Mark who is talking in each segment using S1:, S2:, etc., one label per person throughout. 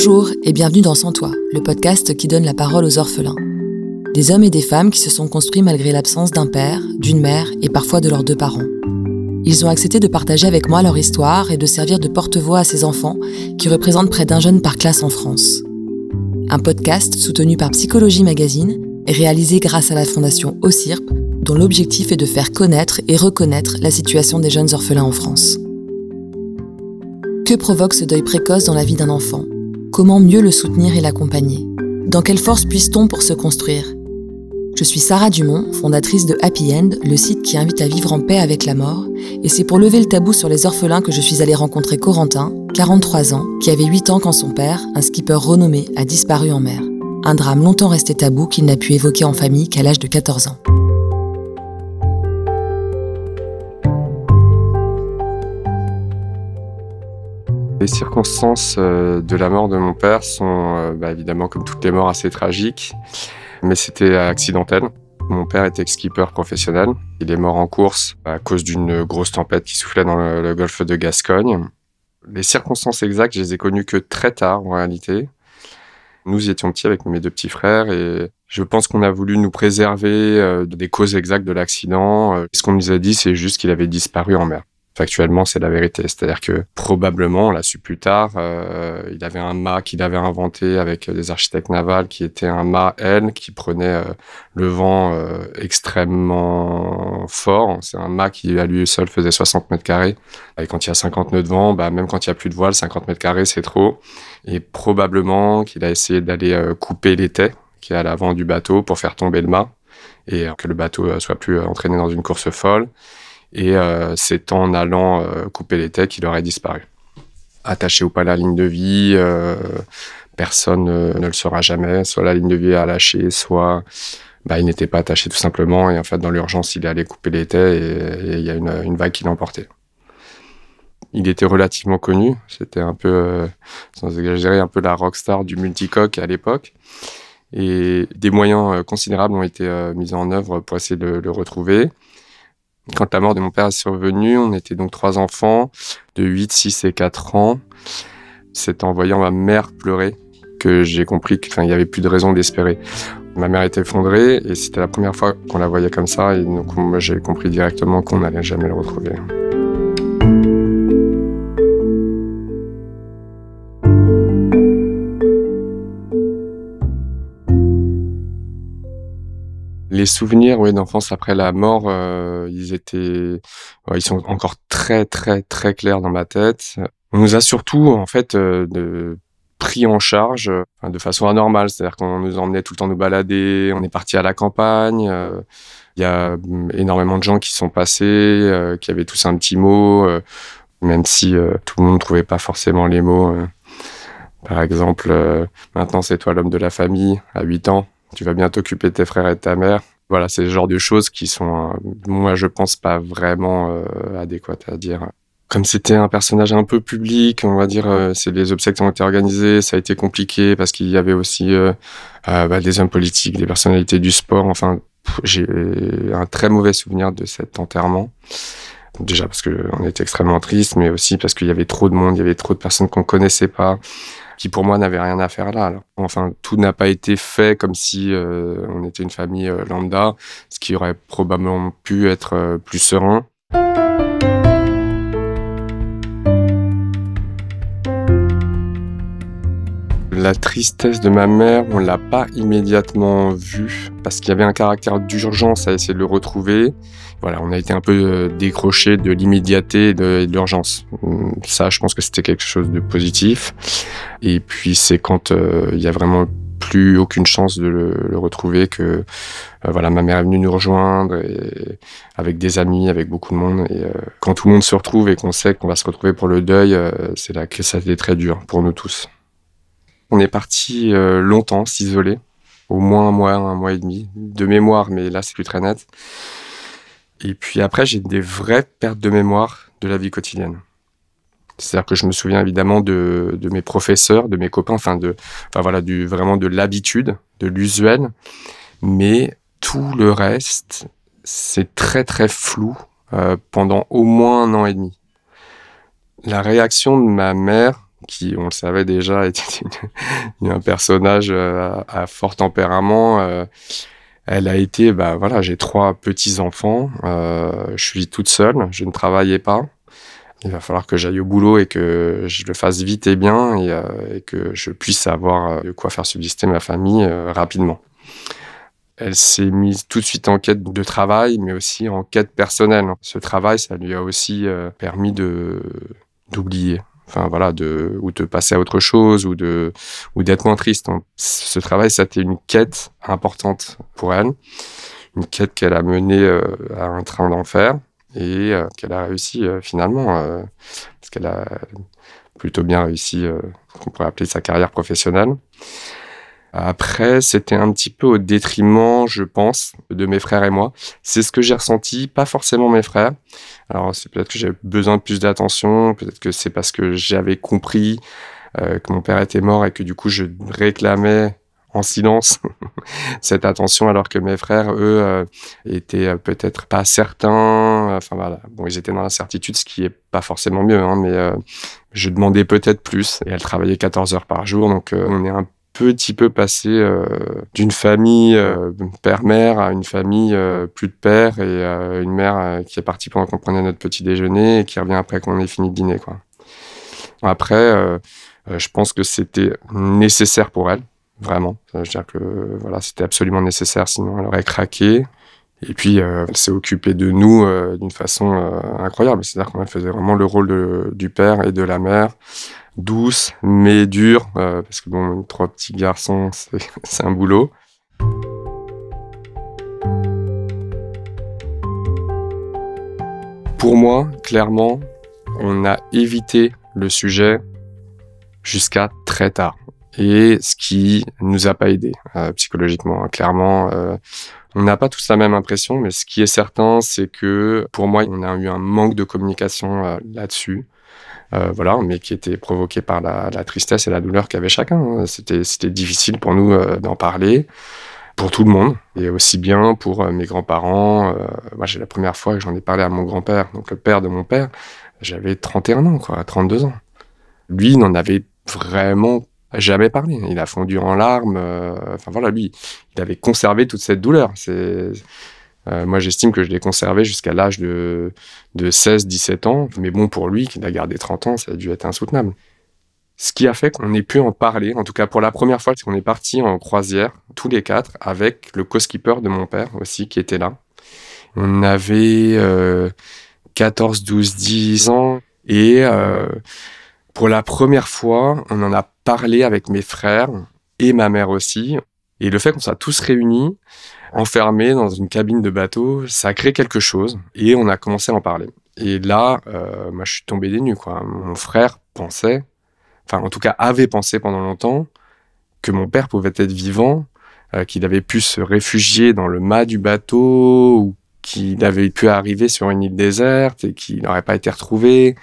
S1: Bonjour et bienvenue dans Sans Toi, le podcast qui donne la parole aux orphelins. Des hommes et des femmes qui se sont construits malgré l'absence d'un père, d'une mère et parfois de leurs deux parents. Ils ont accepté de partager avec moi leur histoire et de servir de porte-voix à ces enfants qui représentent près d'un jeune par classe en France. Un podcast soutenu par Psychologie Magazine et réalisé grâce à la fondation OCIRP, dont l'objectif est de faire connaître et reconnaître la situation des jeunes orphelins en France. Que provoque ce deuil précoce dans la vie d'un enfant? Comment mieux le soutenir et l'accompagner Dans quelle force puisse-t-on pour se construire? Je suis Sarah Dumont, fondatrice de Happy End, le site qui invite à vivre en paix avec la mort, et c'est pour lever le tabou sur les orphelins que je suis allée rencontrer Corentin, 43 ans, qui avait 8 ans quand son père, un skipper renommé, a disparu en mer. Un drame longtemps resté tabou qu'il n'a pu évoquer en famille qu'à l'âge de 14 ans.
S2: Les circonstances euh, de la mort de mon père sont euh, bah, évidemment, comme toutes les morts, assez tragiques, mais c'était accidentel. Mon père était skipper professionnel. Il est mort en course à cause d'une grosse tempête qui soufflait dans le, golfe de Gascogne. Les circonstances exactes, je les ai connues que très tard en réalité. Nous y étions petits avec mes deux petits frères et je pense qu'on a voulu nous préserver euh, des causes exactes de l'accident. Ce qu'on nous a dit, c'est juste qu'il avait disparu en mer factuellement, c'est la vérité. C'est-à-dire que probablement, on l'a su plus tard, euh, il avait un mât qu'il avait inventé avec des architectes navals qui était un mât L qui prenait euh, le vent euh, extrêmement fort. C'est un mât qui à lui seul faisait 60 mètres carrés. Et quand il y a 50 nœuds de vent, bah, même quand il y a plus de voile, 50 mètres carrés, c'est trop. Et probablement qu'il a essayé d'aller couper l'étai qui est à l'avant du bateau pour faire tomber le mât et que le bateau soit plus entraîné dans une course folle et euh, c'est en allant euh, couper les têtes qu'il aurait disparu. Attaché ou pas à la ligne de vie, euh, personne ne le saura jamais. Soit la ligne de vie a lâché, soit bah, il n'était pas attaché tout simplement. Et en fait, dans l'urgence, il est allé couper les têtes et il y a une, vague qui l'a emporté. Il était relativement connu. C'était un peu, sans exagérer, un peu la rockstar du multicoque à l'époque. Et des moyens considérables ont été mis en œuvre pour essayer de le retrouver. Quand la mort de mon père est survenue, on était donc trois enfants de 8, 6 et 4 ans. C'est en voyant ma mère pleurer que j'ai compris qu'il n'y avait plus de raison d'espérer. Ma mère était effondrée et c'était la première fois qu'on la voyait comme ça et donc j'ai compris directement qu'on n'allait jamais le retrouver. Les souvenirs d'enfance après la mort, euh, ils étaient, ils sont encore très très très clairs dans ma tête. On nous a surtout en fait euh, pris en charge de façon anormale, c'est-à-dire qu'on nous emmenait tout le temps nous balader, on est parti à la campagne. Euh, il y a mm, énormément de gens qui sont passés, qui avaient tous un petit mot, même si tout le monde ne trouvait pas forcément les mots. Par exemple, maintenant c'est toi l'homme de la famille à 8 ans tu vas bien t'occuper de tes frères et de ta mère. Voilà, c'est le genre de choses qui sont, euh, moi, je pense pas vraiment euh, adéquates à dire. Comme c'était un personnage un peu public, on va dire, euh, c'est les obsèques qui ont été organisées, ça a été compliqué parce qu'il y avait aussi bah, des hommes politiques, des personnalités du sport. Enfin, j'ai un très mauvais souvenir de cet enterrement. Déjà parce que on était extrêmement triste, mais aussi parce qu'il y avait trop de monde, il y avait trop de personnes qu'on connaissait pas qui pour moi n'avait rien à faire là. Enfin, tout n'a pas été fait comme si euh, on était une famille euh, lambda, ce qui aurait probablement pu être euh, plus serein. La tristesse de ma mère, on l'a pas immédiatement vue parce qu'il y avait un caractère d'urgence à essayer de le retrouver voilà, on a été un peu euh, décroché de l'immédiateté et de, l'urgence. Hum, ça, je pense que c'était quelque chose de positif. Et puis, c'est quand euh, il y a vraiment plus aucune chance de le, retrouver que euh, voilà ma mère est venue nous rejoindre avec des amis avec beaucoup de monde. Et quand tout le monde se retrouve et qu'on sait qu'on va se retrouver pour le deuil c'est là que ça a été très dur pour nous tous. On est parti longtemps s'isoler. Au moins un mois un mois et demi. De mémoire mais là c'est plus très net et puis après, j'ai des vraies pertes de mémoire de la vie quotidienne. C'est-à-dire que je me souviens évidemment de, mes professeurs, de mes copains, enfin de, enfin voilà, vraiment de l'habitude, de l'usuel, mais tout le reste, c'est très très flou euh, pendant au moins un an et demi. La réaction de ma mère qui, on le savait déjà, était un personnage à, fort tempérament. Elle a été, bah voilà, j'ai trois petits enfants, je suis toute seule, je ne travaillais pas. Il va falloir que j'aille au boulot et que je le fasse vite et bien et, que je puisse avoir de quoi faire subsister ma famille rapidement. Elle s'est mise tout de suite en quête de travail, mais aussi en quête personnelle. Ce travail, ça lui a aussi euh, permis de d'oublier, enfin voilà, de ou de passer à autre chose ou de ou d'être moins triste. Ce travail, ça a été une quête importante pour elle, une quête qu'elle a menée euh, à un train d'enfer et euh, qu'elle a réussi finalement parce qu'elle a plutôt bien réussi, qu'on pourrait appeler sa carrière professionnelle. Après, c'était un petit peu au détriment, je pense, de mes frères et moi. C'est ce que j'ai ressenti, pas forcément mes frères. Alors, c'est peut-être que j'ai besoin de plus d'attention, peut-être que c'est parce que j'avais compris euh, que mon père était mort et que du coup, je réclamais en silence cette attention alors que mes frères eux euh, étaient euh, peut-être pas certains enfin voilà bon ils étaient dans l'incertitude ce qui est pas forcément mieux hein, mais je demandais peut-être plus et elle travaillait 14 heures par jour donc on est un petit peu passé euh, d'une famille euh, père-mère à une famille euh, plus de père et une mère qui est partie pendant qu'on prenait notre petit déjeuner et qui revient après qu'on ait fini de dîner. Quoi. Après, je pense que c'était nécessaire pour elle, vraiment. Je veux dire que voilà, c'était absolument nécessaire, sinon elle aurait craqué. Et puis, elle s'est occupée de nous d'une façon incroyable. C'est-à-dire qu'elle faisait vraiment le rôle du père et de la mère douce, mais dure, euh, parce que bon, trois petits garçons, c'est un boulot. Pour moi, clairement, on a évité le sujet jusqu'à très tard. Et ce qui nous a pas aidé euh, psychologiquement. Hein. Clairement, euh, on n'a pas tous la même impression, mais ce qui est certain, c'est que pour moi, on a eu un manque de communication là-dessus. Euh, voilà, mais qui était provoqué par la, tristesse et la douleur qu'avait chacun. Hein. C'était, c'était difficile pour nous euh, d'en parler, pour tout le monde, et aussi bien pour euh, mes grands-parents. moi, j'ai la première fois que j'en ai parlé à mon grand-père, donc le père de mon père, j'avais 31 ans, quoi, 32 ans. Lui n'en avait vraiment jamais parlé. Il a fondu en larmes. enfin voilà, lui, il avait conservé toute cette douleur. C'est euh, moi, j'estime que je l'ai conservé jusqu'à l'âge de, de 16-17 ans. Mais bon, pour lui, qui a gardé 30 ans, ça a dû être insoutenable. Ce qui a fait qu'on ait pu en parler, en tout cas pour la première fois, c'est qu'on est parti en croisière, tous les quatre, avec le co-skipper de mon père aussi, qui était là. On avait 14, 12, 10 ans. Et euh, pour la première fois, on en a parlé avec mes frères et ma mère aussi. Et le fait qu'on soit tous réunis, enfermés dans une cabine de bateau, ça a créé quelque chose et on a commencé à en parler. Et là, euh, moi, je suis tombé des nues. Quoi. Mon frère pensait, enfin, en tout cas, avait pensé pendant longtemps que mon père pouvait être vivant, euh, qu'il avait pu se réfugier dans le mât du bateau ou qu'il avait pu arriver sur une île déserte et qu'il n'aurait pas été retrouvé.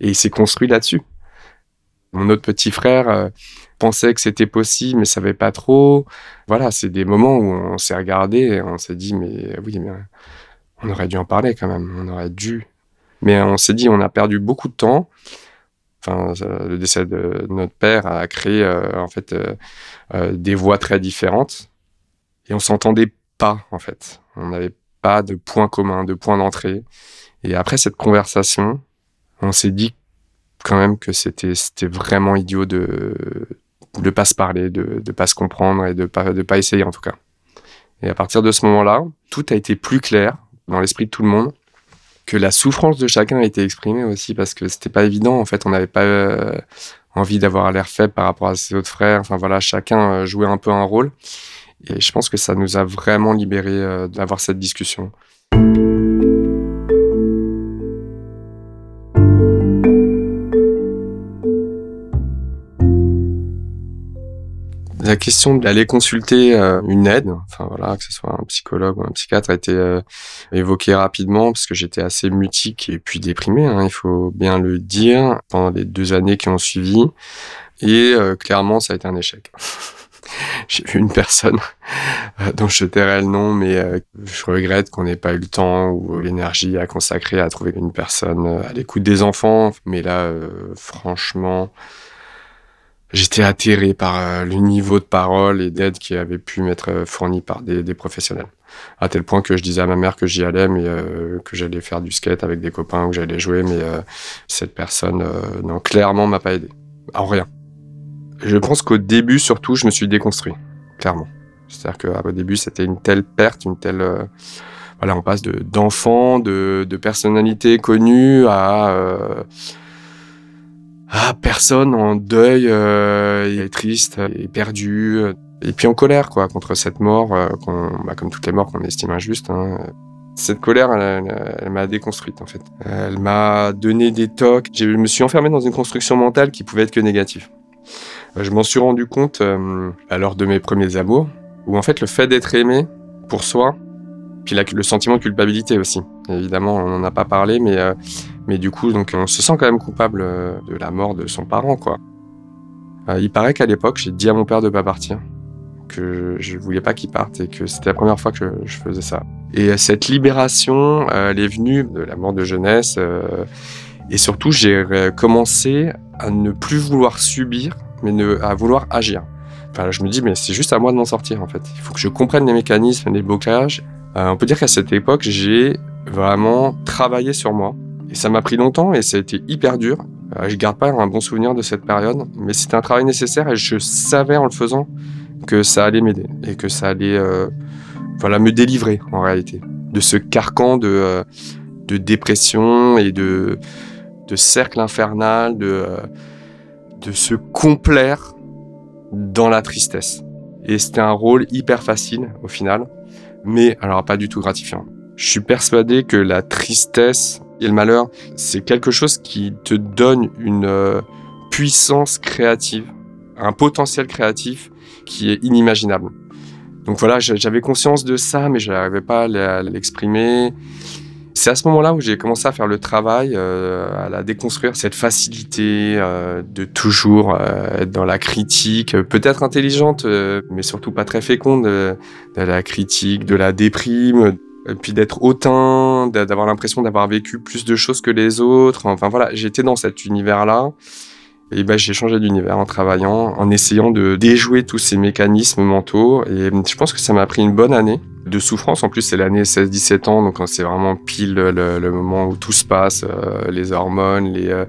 S2: Et il s'est construit là-dessus. Mon autre petit frère, euh, pensait que c'était possible, mais savait pas trop. Voilà, c'est des moments où on s'est regardé et on s'est dit, mais oui, mais on aurait dû en parler quand même, on aurait dû. Mais on s'est dit, on a perdu beaucoup de temps. Enfin, le décès de notre père a créé euh, en fait euh, euh, des voix très différentes et on s'entendait pas en fait. On n'avait pas de point commun, de point d'entrée. Et après cette conversation, on s'est dit quand même que c'était vraiment idiot de de pas se parler, de ne pas se comprendre et de pas de pas essayer en tout cas. Et à partir de ce moment-là, tout a été plus clair dans l'esprit de tout le monde, que la souffrance de chacun a été exprimée aussi parce que c'était pas évident. En fait, on n'avait pas euh, envie d'avoir l'air faible par rapport à ses autres frères. Enfin voilà, chacun euh, jouait un peu un rôle. Et je pense que ça nous a vraiment libérés euh, d'avoir cette discussion. La question d'aller consulter euh, une aide, voilà, que ce soit un psychologue ou un psychiatre, a été euh, évoquée rapidement parce que j'étais assez mutique et puis déprimé, hein, il faut bien le dire, pendant les deux années qui ont suivi. Et euh, clairement, ça a été un échec. j'ai vu une personne dont je tairai le nom, mais je regrette qu'on n'ait pas eu le temps ou l'énergie à consacrer à trouver une personne à l'écoute des enfants. Mais là, franchement, j'étais atterré par le niveau de parole et d'aide qui avait pu m'être fourni par des, des, professionnels. À tel point que je disais à ma mère que j'y allais, mais que j'allais faire du skate avec des copains, ou que j'allais jouer, mais cette personne, non, clairement, m'a pas aidé. En rien. Je pense qu'au début, surtout, je me suis déconstruit, clairement. C'est-à-dire qu'au début, c'était une telle perte, une telle. Euh, voilà, on passe d'enfants, de, de, personnalités connues à. Euh, à personne en deuil euh, et triste et perdu et puis en colère quoi contre cette mort bah, comme toutes les morts qu'on estime injustes hein. cette colère elle, m'a déconstruite en fait elle m'a donné des tocs je me suis enfermé dans une construction mentale qui pouvait être que négative euh, je m'en suis rendu compte euh, lors de mes premiers amours, où en fait le fait d'être aimé pour soi, puis le sentiment de culpabilité aussi. Évidemment, on n'en a pas parlé, mais, euh, mais du coup, donc, on se sent quand même coupable de la mort de son parent, quoi. il paraît qu'à l'époque, j'ai dit à mon père de pas partir, que je voulais pas qu'il parte et que c'était la première fois que je faisais ça. Et cette libération, elle est venue de la mort de jeunesse. et surtout, j'ai commencé à ne plus vouloir subir mais ne, à vouloir agir. Enfin, je me dis, mais c'est juste à moi de m'en sortir, en fait. Il faut que je comprenne les mécanismes, les blocages. Euh, on peut dire qu'à cette époque, j'ai vraiment travaillé sur moi. Et ça m'a pris longtemps et ça a été hyper dur. Euh, je garde pas un bon souvenir de cette période, mais c'était un travail nécessaire et je savais en le faisant que ça allait m'aider et que ça allait euh, voilà, me délivrer en réalité de ce carcan de, euh, de dépression et de, de cercle infernal, de de se complaire dans la tristesse. Et c'était un rôle hyper facile au final, mais alors pas du tout gratifiant. Je suis persuadé que la tristesse et le malheur, c'est quelque chose qui te donne une euh, puissance créative, un potentiel créatif qui est inimaginable. Donc voilà, j'avais conscience de ça, mais je n'arrivais pas à l'exprimer. C'est à ce moment-là où j'ai commencé à faire le travail, euh, à la déconstruire, cette facilité euh, de toujours être dans la critique, peut-être intelligente, mais surtout pas très féconde, de la critique, de la déprime, et puis d'être hautain, d'avoir l'impression d'avoir vécu plus de choses que les autres. Enfin voilà, j'étais dans cet univers-là. Et ben, j'ai changé d'univers en travaillant, en essayant de déjouer tous ces mécanismes mentaux. Et je pense que ça m'a pris une bonne année de souffrance. En plus, c'est l'année 16-17 ans, donc c'est vraiment pile le, moment où tout se passe, euh, les hormones, les... Euh,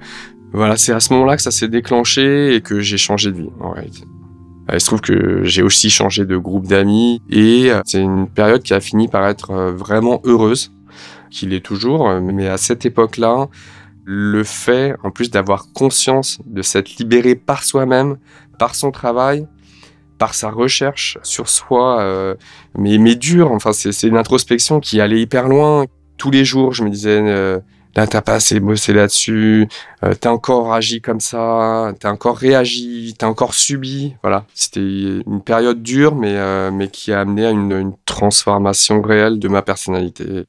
S2: voilà, c'est à ce moment-là que ça s'est déclenché et que j'ai changé de vie, en réalité. Euh, il se trouve que j'ai aussi changé de groupe d'amis et c'est une période qui a fini par être vraiment heureuse, qu'il est toujours, mais à cette époque-là, le fait, en plus d'avoir conscience de s'être libéré par soi-même, par son travail, par sa recherche sur soi, euh, mais, dur. Enfin, c'est une introspection qui allait hyper loin. Tous les jours, je me disais, euh, là, t'as pas assez bossé là-dessus, euh, t'as encore agi comme ça, t'as encore réagi, t'as encore subi. Voilà, c'était une période dure, mais, euh, mais qui a amené à une, une transformation réelle de ma personnalité.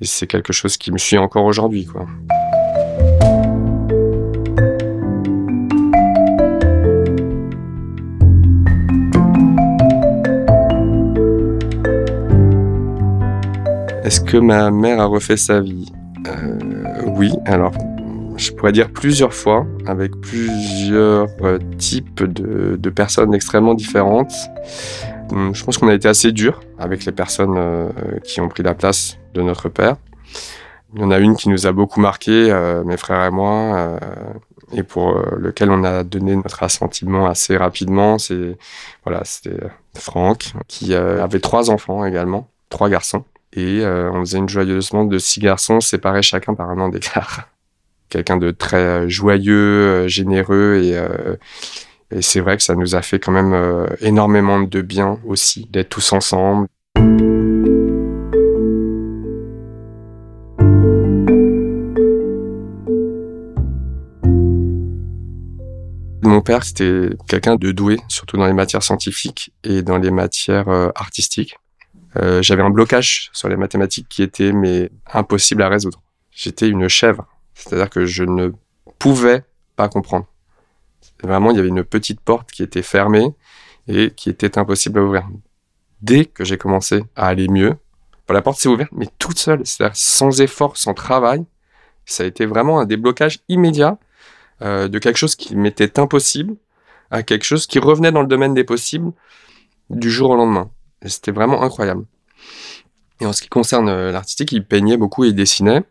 S2: Et c'est quelque chose qui me suit encore aujourd'hui, quoi. Est-ce que ma mère a refait sa vie? Oui, alors je pourrais dire plusieurs fois, avec plusieurs euh, types de, personnes extrêmement différentes. Hum, je pense qu'on a été assez dur avec les personnes euh, qui ont pris la place de notre père. Il y en a une qui nous a beaucoup marqué, mes frères et moi, et pour lequel on a donné notre assentiment assez rapidement. C'est voilà, c'était Franck qui avait trois enfants également, trois garçons et euh, on faisait une joyeusement de six garçons séparés chacun par un an d'écart. Quelqu'un de très euh, joyeux, euh, généreux et, et c'est vrai que ça nous a fait quand même énormément de bien aussi d'être tous ensemble. Mon père, c'était quelqu'un de doué, surtout dans les matières scientifiques et dans les matières artistiques. Euh, j'avais un blocage sur les mathématiques qui était mais impossible à résoudre. J'étais une chèvre, c'est-à-dire que je ne pouvais pas comprendre. Vraiment, il y avait une petite porte qui était fermée et qui était impossible à ouvrir. Dès que j'ai commencé à aller mieux, la porte s'est ouverte, mais toute seule, c'est-à-dire sans effort, sans travail. Ça a été vraiment un déblocage immédiat euh, de quelque chose qui m'était impossible à quelque chose qui revenait dans le domaine des possibles du jour au lendemain. C'était vraiment incroyable. Et en ce qui concerne euh, l'artistique, il peignait beaucoup et dessinait.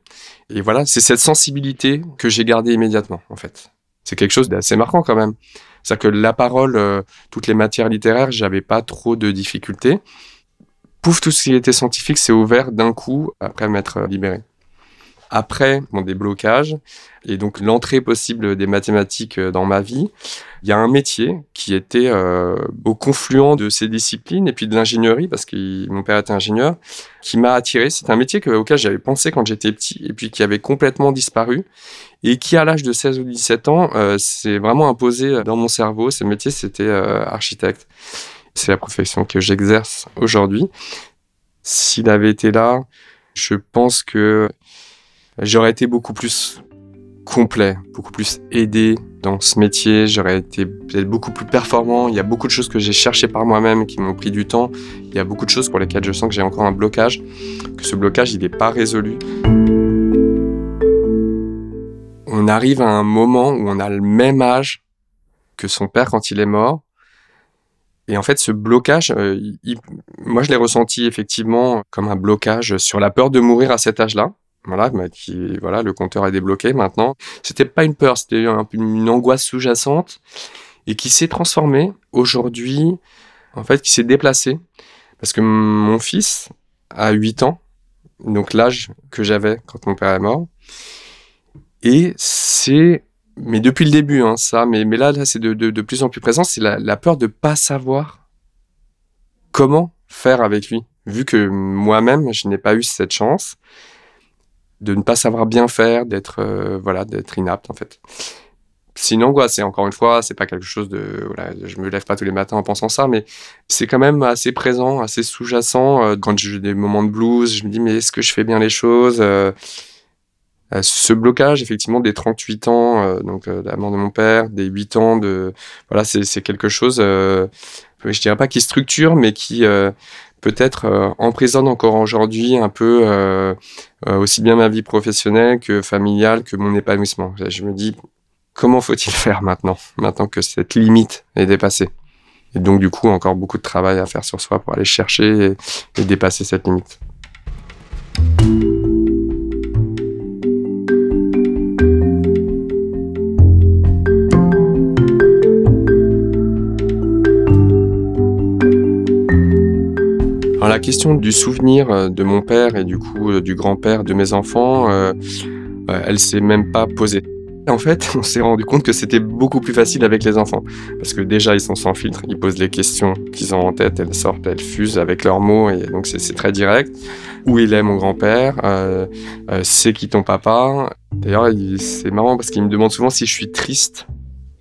S2: Et voilà, c'est cette sensibilité que j'ai gardée immédiatement, en fait. C'est quelque chose d'assez marquant quand même. C'est-à-dire que la parole, euh, toutes les matières littéraires, j'avais pas trop de difficultés. Pouf, tout ce qui était scientifique s'est ouvert d'un coup après m'être libéré après mon déblocage et donc l'entrée possible des mathématiques euh, dans ma vie, il y a un métier qui était euh, au confluent de ces disciplines et puis de l'ingénierie parce que mon père était ingénieur qui m'a attiré. C'est un métier auquel j'avais pensé quand j'étais petit et puis qui avait complètement disparu et qui à l'âge de 16 ou 17 ans euh, s'est vraiment imposé dans mon cerveau. Ce métier, c'était architecte. C'est la profession que j'exerce aujourd'hui. S'il avait été là, je pense que j'aurais été beaucoup plus complet, beaucoup plus aidé dans ce métier, j'aurais été peut-être beaucoup plus performant. Il y a beaucoup de choses que j'ai cherchées par moi-même qui m'ont pris du temps. Il y a beaucoup de choses pour lesquelles je sens que j'ai encore un blocage, que ce blocage, il n'est pas résolu. On arrive à un moment où on a le même âge que son père quand il est mort. Et en fait, ce blocage, euh, moi, je l'ai ressenti effectivement comme un blocage sur la peur de mourir à cet âge-là voilà, bah, qui, voilà, le compteur est débloqué maintenant. C'était pas une peur, c'était une angoisse sous-jacente et qui s'est transformée aujourd'hui, en fait, qui s'est déplacée parce que mon fils a 8 ans, donc l'âge que j'avais quand mon père est mort. Et c'est, mais depuis le début, hein, ça, mais, mais là, là c'est de, plus en plus présent, c'est la, la peur de pas savoir comment faire avec lui. Vu que moi-même, je n'ai pas eu cette chance, de ne pas savoir bien faire, d'être euh, voilà, d'être inapte en fait. C'est une angoisse et encore une fois, c'est pas quelque chose de voilà, je me lève pas tous les matins en pensant ça, mais c'est quand même assez présent, assez sous-jacent. Euh, quand j'ai des moments de blues, je me dis mais est-ce que je fais bien les choses euh, Ce blocage effectivement des 38 ans, donc la mort de mon père, des 8 ans de voilà, c'est quelque chose, je dirais pas qui structure, mais qui peut-être euh, emprisonne encore aujourd'hui un peu euh, euh, aussi bien ma vie professionnelle que familiale que mon épanouissement. Je me dis comment faut-il faire maintenant, maintenant que cette limite est dépassée? Et donc du coup encore beaucoup de travail à faire sur soi pour aller chercher et dépasser cette limite. La question du souvenir euh, de mon père et du coup euh, du grand-père de mes enfants, euh, elle s'est même pas posée. En fait, on s'est rendu compte que c'était beaucoup plus facile avec les enfants. Parce que déjà, ils sont sans filtre, ils posent les questions qu'ils ont en tête, elles sortent, elles fusent avec leurs mots, et donc c'est très direct. Où il est mon grand-père C'est qui ton papa? D'ailleurs, c'est marrant parce qu'ils me demandent souvent si je suis triste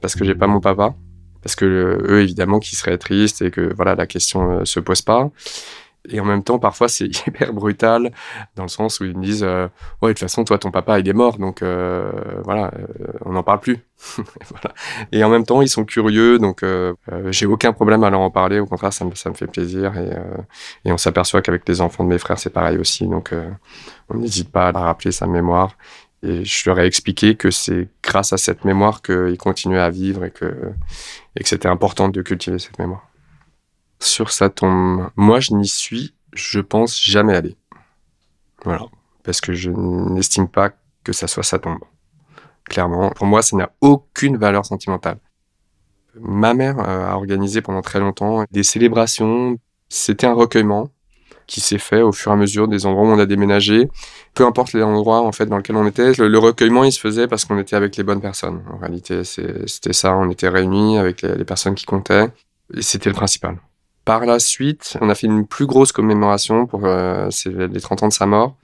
S2: parce que j'ai pas mon papa. Parce que eux, évidemment, qui seraient tristes et que voilà, la question se pose pas. Et en même temps, parfois, c'est hyper brutal, dans le sens où ils me disent euh, Ouais, de toute façon, toi, ton papa, il est mort, donc euh, voilà, euh, on n'en parle plus. voilà. Et en même temps, ils sont curieux, donc j'ai aucun problème à leur en parler. Au contraire, ça me, ça me fait plaisir. Et, et on s'aperçoit qu'avec les enfants de mes frères, c'est pareil aussi. Donc, on n'hésite pas à rappeler sa mémoire. Et je leur ai expliqué que c'est grâce à cette mémoire qu'ils continuaient à vivre et que, et que c'était important de cultiver cette mémoire sur sa tombe. Moi, je n'y suis, je pense, jamais allé. Voilà. Parce que je n'estime pas que ça soit sa tombe. Clairement. Pour moi, ça n'a aucune valeur sentimentale. Ma mère euh, a organisé pendant très longtemps des célébrations. C'était un recueillement qui s'est fait au fur et à mesure des endroits où on a déménagé. Peu importe les endroits en fait dans lesquels on était, le, recueillement il se faisait parce qu'on était avec les bonnes personnes. En réalité, c'était ça. On était réunis avec les personnes qui comptaient et c'était le principal. Par la suite, on a fait une plus grosse commémoration pour euh, les 30 ans de sa mort,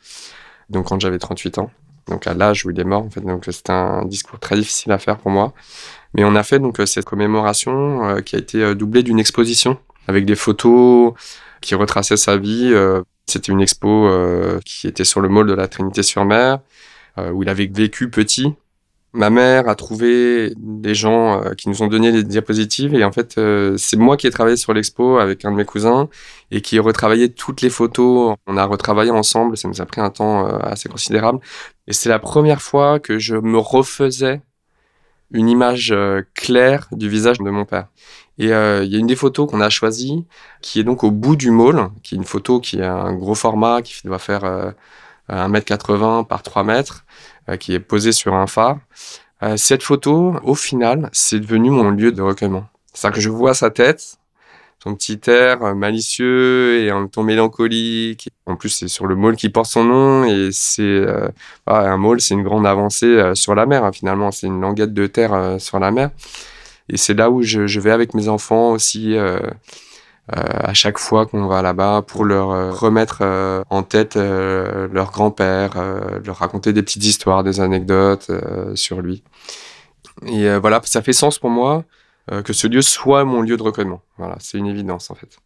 S2: donc quand j'avais 38 ans, donc à l'âge où il est mort en fait. Donc c'était un discours très difficile à faire pour moi, mais on a fait donc cette commémoration euh, qui a été euh, doublée d'une exposition avec des photos qui retraçaient sa vie. C'était une expo qui était sur le mall de la Trinité-sur-Mer où il avait vécu petit Ma mère a trouvé des gens euh, qui nous ont donné les diapositives et en fait, euh, c'est moi qui ai travaillé sur l'expo avec un de mes cousins et qui ai retravaillé toutes les photos. On a retravaillé ensemble, ça nous a pris un temps euh, assez considérable. Et c'est la première fois que je me refaisais une image claire du visage de mon père. Et il y a une des photos qu'on a choisies qui est donc au bout du môle, qui est une photo qui a un gros format, qui doit faire 1m80 par 3 mètres, euh, qui est posée sur un phare. Euh, cette photo, au final, c'est devenu mon lieu de recueillement. C'est-à-dire que je vois sa tête, son petit air euh, malicieux et en même temps mélancolique. En plus, c'est sur le môle qui porte son nom et c'est un môle, c'est une grande avancée sur la mer. Hein, finalement, c'est une languette de terre sur la mer. Et c'est là où je, vais avec mes enfants aussi euh, à chaque fois qu'on va là-bas pour leur euh, remettre euh, en tête leur grand-père, leur raconter des petites histoires, des anecdotes sur lui. Et voilà, ça fait sens pour moi que ce lieu soit mon lieu de recueillement. Voilà, c'est une évidence en fait.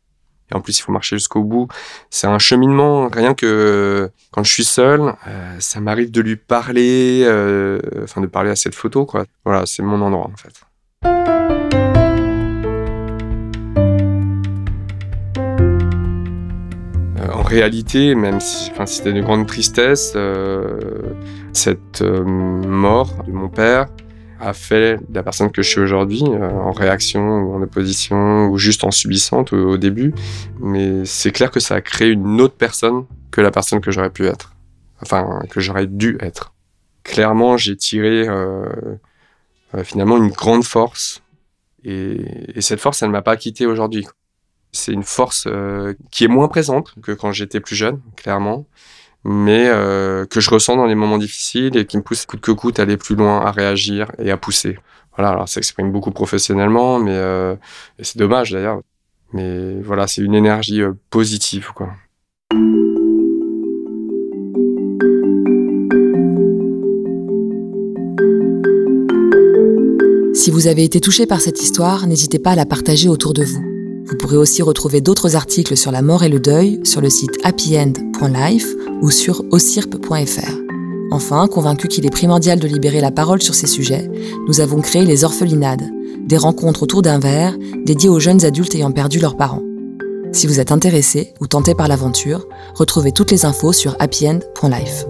S2: Et en plus, il faut marcher jusqu'au bout. C'est un cheminement, rien que quand je suis seul, ça m'arrive de lui parler, enfin de parler à cette photo, quoi. Voilà, c'est mon endroit en fait. Réalité, même si enfin, c'était une grande tristesse, euh, cette euh, mort de mon père a fait la personne que je suis aujourd'hui, euh, en réaction ou en opposition ou juste en subissant au, début. Mais c'est clair que ça a créé une autre personne que la personne que j'aurais pu être, enfin que j'aurais dû être. Clairement, j'ai tiré finalement une grande force et, et cette force, elle ne m'a pas quitté aujourd'hui. C'est une force euh, qui est moins présente que quand j'étais plus jeune, clairement, mais euh, que je ressens dans les moments difficiles et qui me pousse coûte que coûte à aller plus loin, à réagir et à pousser. Voilà, alors ça s'exprime beaucoup professionnellement, mais euh, c'est dommage d'ailleurs. Mais voilà, c'est une énergie positive, quoi.
S1: Si vous avez été touché par cette histoire, n'hésitez pas à la partager autour de vous. Vous pourrez aussi retrouver d'autres articles sur la mort et le deuil sur le site happyend.life ou sur osirp.fr. Enfin, convaincu qu'il est primordial de libérer la parole sur ces sujets, nous avons créé les orphelinades, des rencontres autour d'un verre dédiées aux jeunes adultes ayant perdu leurs parents. Si vous êtes intéressé ou tenté par l'aventure, retrouvez toutes les infos sur happyend.life.